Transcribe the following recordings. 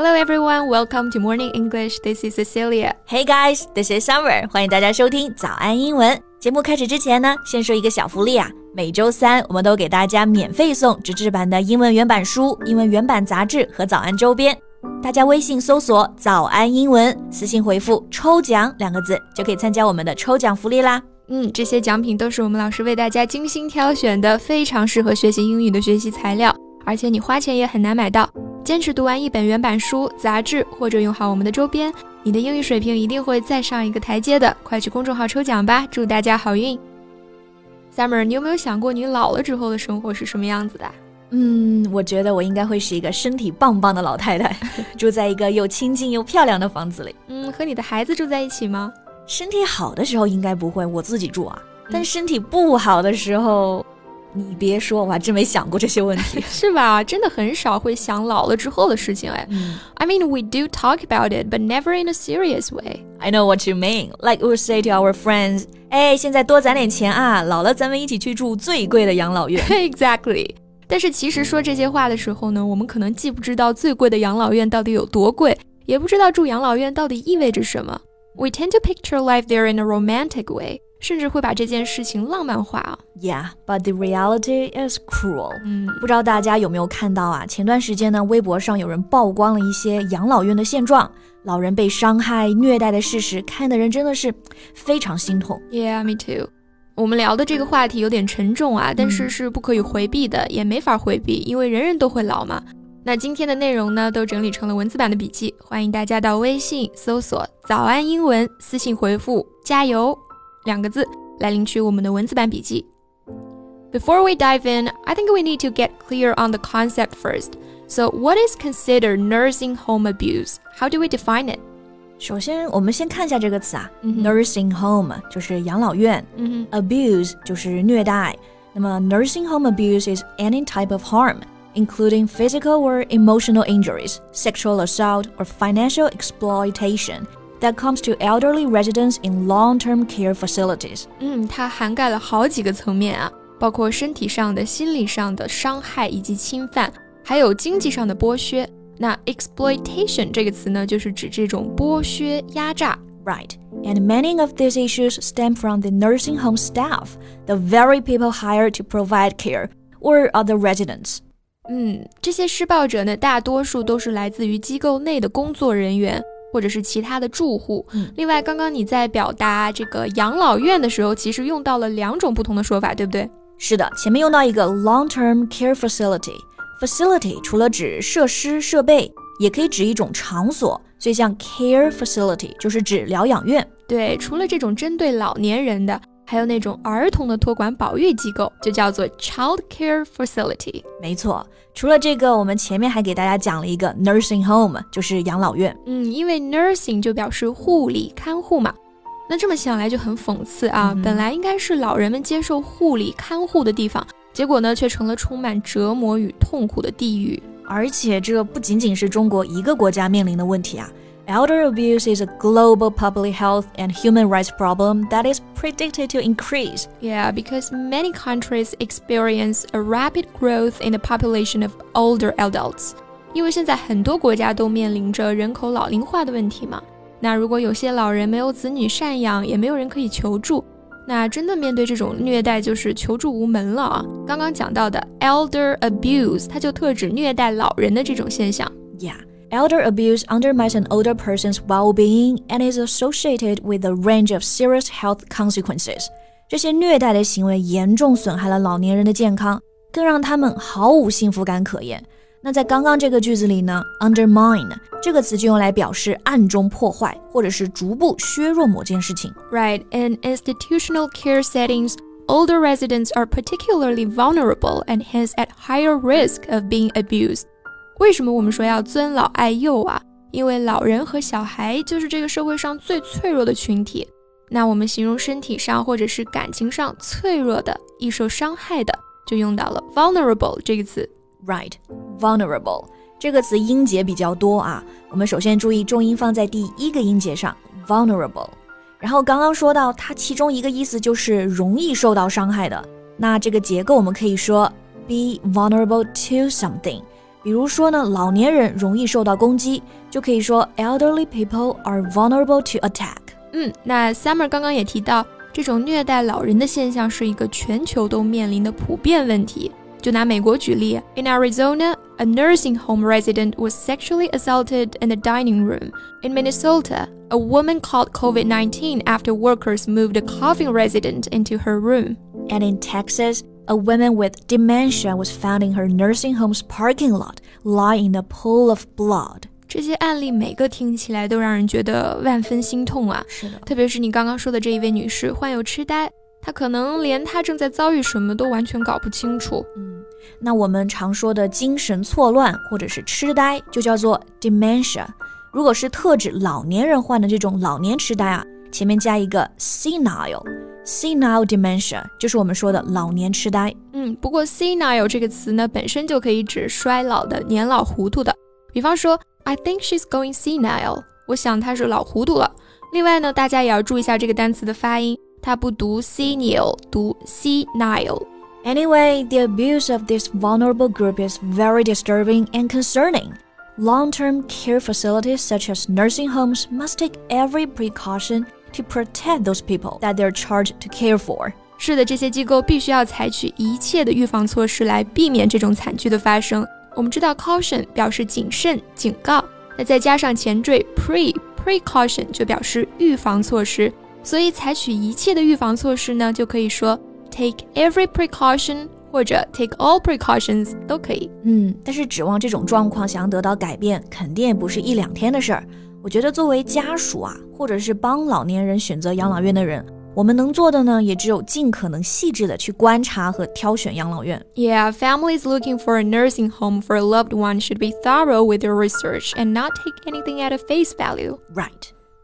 Hello everyone, welcome to Morning English. This is Cecilia. Hey guys, this is Summer. 欢迎大家收听早安英文节目。开始之前呢，先说一个小福利啊，每周三我们都给大家免费送纸质版的英文原版书、英文原版杂志和早安周边。大家微信搜索“早安英文”，私信回复“抽奖”两个字，就可以参加我们的抽奖福利啦。嗯，这些奖品都是我们老师为大家精心挑选的，非常适合学习英语的学习材料，而且你花钱也很难买到。坚持读完一本原版书、杂志，或者用好我们的周边，你的英语水平一定会再上一个台阶的。快去公众号抽奖吧，祝大家好运！Summer，你有没有想过你老了之后的生活是什么样子的？嗯，我觉得我应该会是一个身体棒棒的老太太，住在一个又清静又漂亮的房子里。嗯，和你的孩子住在一起吗？身体好的时候应该不会，我自己住啊。但身体不好的时候。你别说，我还真没想过这些问题，是吧？真的很少会想老了之后的事情，哎。I mean, we do talk about it, but never in a serious way. I know what you mean. Like we say to our friends, 哎，现在多攒点钱啊，老了咱们一起去住最贵的养老院。Exactly. 但是其实说这些话的时候呢，我们可能既不知道最贵的养老院到底有多贵，也不知道住养老院到底意味着什么。We tend to picture life there in a romantic way. 甚至会把这件事情浪漫化啊。Yeah, but the reality is cruel. 嗯，不知道大家有没有看到啊？前段时间呢，微博上有人曝光了一些养老院的现状，老人被伤害、虐待的事实，看的人真的是非常心痛。Yeah, me too. 我们聊的这个话题有点沉重啊，但是是不可以回避的，也没法回避，因为人人都会老嘛。那今天的内容呢，都整理成了文字版的笔记，欢迎大家到微信搜索“早安英文”，私信回复“加油”。两个字来领取我们的文字版笔记。Before we dive in, I think we need to get clear on the concept first. So, what is considered nursing home abuse? How do we define it? 首先，我们先看一下这个词啊、mm hmm.，nursing home 就是养老院、mm hmm.，abuse 就是虐待。那么，nursing home abuse is any type of harm, including physical or emotional injuries, sexual assault, or financial exploitation that comes to elderly residents in long-term care facilities。嗯，它涵盖了好几个层面啊，包括身体上的、心理上的伤害以及侵犯，还有经济上的剥削。那 exploitation 这个词呢，就是指这种剥削、压榨。Right. And many of these issues stem from the nursing home staff, the very people hired to provide care, or other residents. 嗯，这些施暴者呢，大多数都是来自于机构内的工作人员。 或者是其他的住户。嗯，另外，刚刚你在表达这个养老院的时候，其实用到了两种不同的说法，对不对？是的，前面用到一个 long-term care facility，facility 除了指设施设备，也可以指一种场所，所以像 care facility 就是指疗养院。对，除了这种针对老年人的。还有那种儿童的托管保育机构，就叫做 child care facility。没错，除了这个，我们前面还给大家讲了一个 nursing home，就是养老院。嗯，因为 nursing 就表示护理看护嘛。那这么想来就很讽刺啊！本来应该是老人们接受护理看护的地方，结果呢，却成了充满折磨与痛苦的地狱。而且这不仅仅是中国一个国家面临的问题啊。Elder abuse is a global public health and human rights problem that is predicted to increase. Yeah, because many countries experience a rapid growth in the population of older adults. 因为现在很多国家都面临着人口老龄化的问题嘛。那如果有些老人没有子女赡养，也没有人可以求助，那真的面对这种虐待就是求助无门了啊。刚刚讲到的 elder abuse，它就特指虐待老人的这种现象。Yeah. Elder abuse undermines an older person's well being and is associated with a range of serious health consequences. 这些虐待的行为严重损害了老年人的健康，更让他们毫无幸福感可言。那在刚刚这个句子里呢，undermine 这个词就用来表示暗中破坏或者是逐步削弱某件事情。Right, in institutional care settings, older residents are particularly vulnerable and hence at higher risk of being abused. 为什么我们说要尊老爱幼啊？因为老人和小孩就是这个社会上最脆弱的群体。那我们形容身体上或者是感情上脆弱的、易受伤害的，就用到了 vulnerable 这个词。Right，vulnerable 这个词音节比较多啊。我们首先注意重音放在第一个音节上，vulnerable。然后刚刚说到它其中一个意思就是容易受到伤害的。那这个结构我们可以说 be vulnerable to something。比如说呢，老年人容易受到攻击，就可以说 elderly people are vulnerable to attack。嗯，那 Summer 刚刚也提到，这种虐待老人的现象是一个全球都面临的普遍问题。就拿美国举例，In Arizona, a nursing home resident was sexually assaulted in the dining room. In Minnesota, a woman caught COVID-19 after workers moved a coughing resident into her room. And in Texas, A woman with dementia was found in her nursing home's parking lot, lying in a pool of blood. 这些案例每个听起来都让人觉得万分心痛啊！是的，特别是你刚刚说的这一位女士患有痴呆，她可能连她正在遭遇什么都完全搞不清楚。嗯，那我们常说的精神错乱或者是痴呆，就叫做 dementia。如果是特指老年人患的这种老年痴呆啊，前面加一个 senile，senile dementia 就是我们说的老年痴呆。嗯，不过 senile 这个词呢，本身就可以指衰老的、年老糊涂的。比方说。I think she's going senile。我想她是老糊涂了。另外呢，大家也要注意一下这个单词的发音，它不读 senile，读 senile。Anyway, the abuse of this vulnerable group is very disturbing and concerning. Long term care facilities such as nursing homes must take every precaution to protect those people that they're charged to care for. 是的，这些机构必须要采取一切的预防措施来避免这种惨剧的发生。我们知道 caution 表示谨慎、警告，那再加上前缀 pre precaution 就表示预防措施，所以采取一切的预防措施呢，就可以说 take every precaution 或者 take all precautions 都可以。嗯，但是指望这种状况想要得到改变，肯定不是一两天的事儿。我觉得作为家属啊，或者是帮老年人选择养老院的人。我们能做的呢，也只有尽可能细致的去观察和挑选养老院。Yeah, families looking for a nursing home for a loved one should be thorough with their research and not take anything at a face value. Right，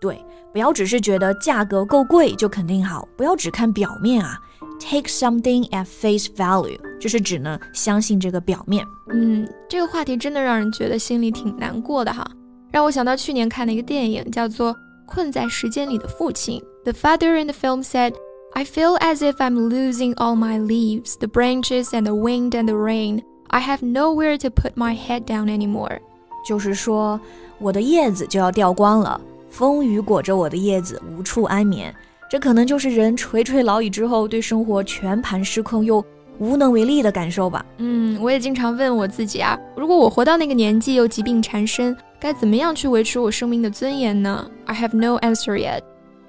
对，不要只是觉得价格够贵就肯定好，不要只看表面啊。Take something at face value，就是指呢相信这个表面。嗯，这个话题真的让人觉得心里挺难过的哈， 让我想到去年看的一个电影，叫做《困在时间里的父亲》。the father in the film said, I feel as if I'm losing all my leaves, the branches and the wind and the rain. I have nowhere to put my head down anymore. 就是说，我的叶子就要掉光了，风雨裹着我的叶子，无处安眠。这可能就是人垂垂老矣之后对生活全盘失控又无能为力的感受吧。嗯，我也经常问我自己啊，如果我活到那个年纪又疾病缠身，该怎么样去维持我生命的尊严呢？I have no answer yet.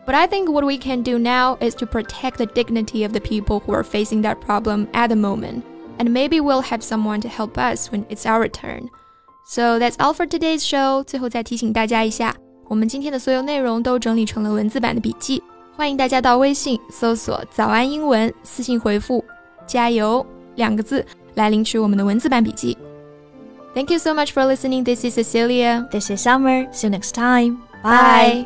But I think what we can do now is to protect the dignity of the people who are facing that problem at the moment. And maybe we'll have someone to help us when it's our turn. So that's all for today's show. 最后再提醒大家一下，我们今天的所有内容都整理成了文字版的笔记，欢迎大家到微信搜索“早安英文”，私信回复“ 加油”两个字来领取我们的文字版笔记。Thank you so much for listening. This is Cecilia. This is Summer. See you next time. Bye. Bye.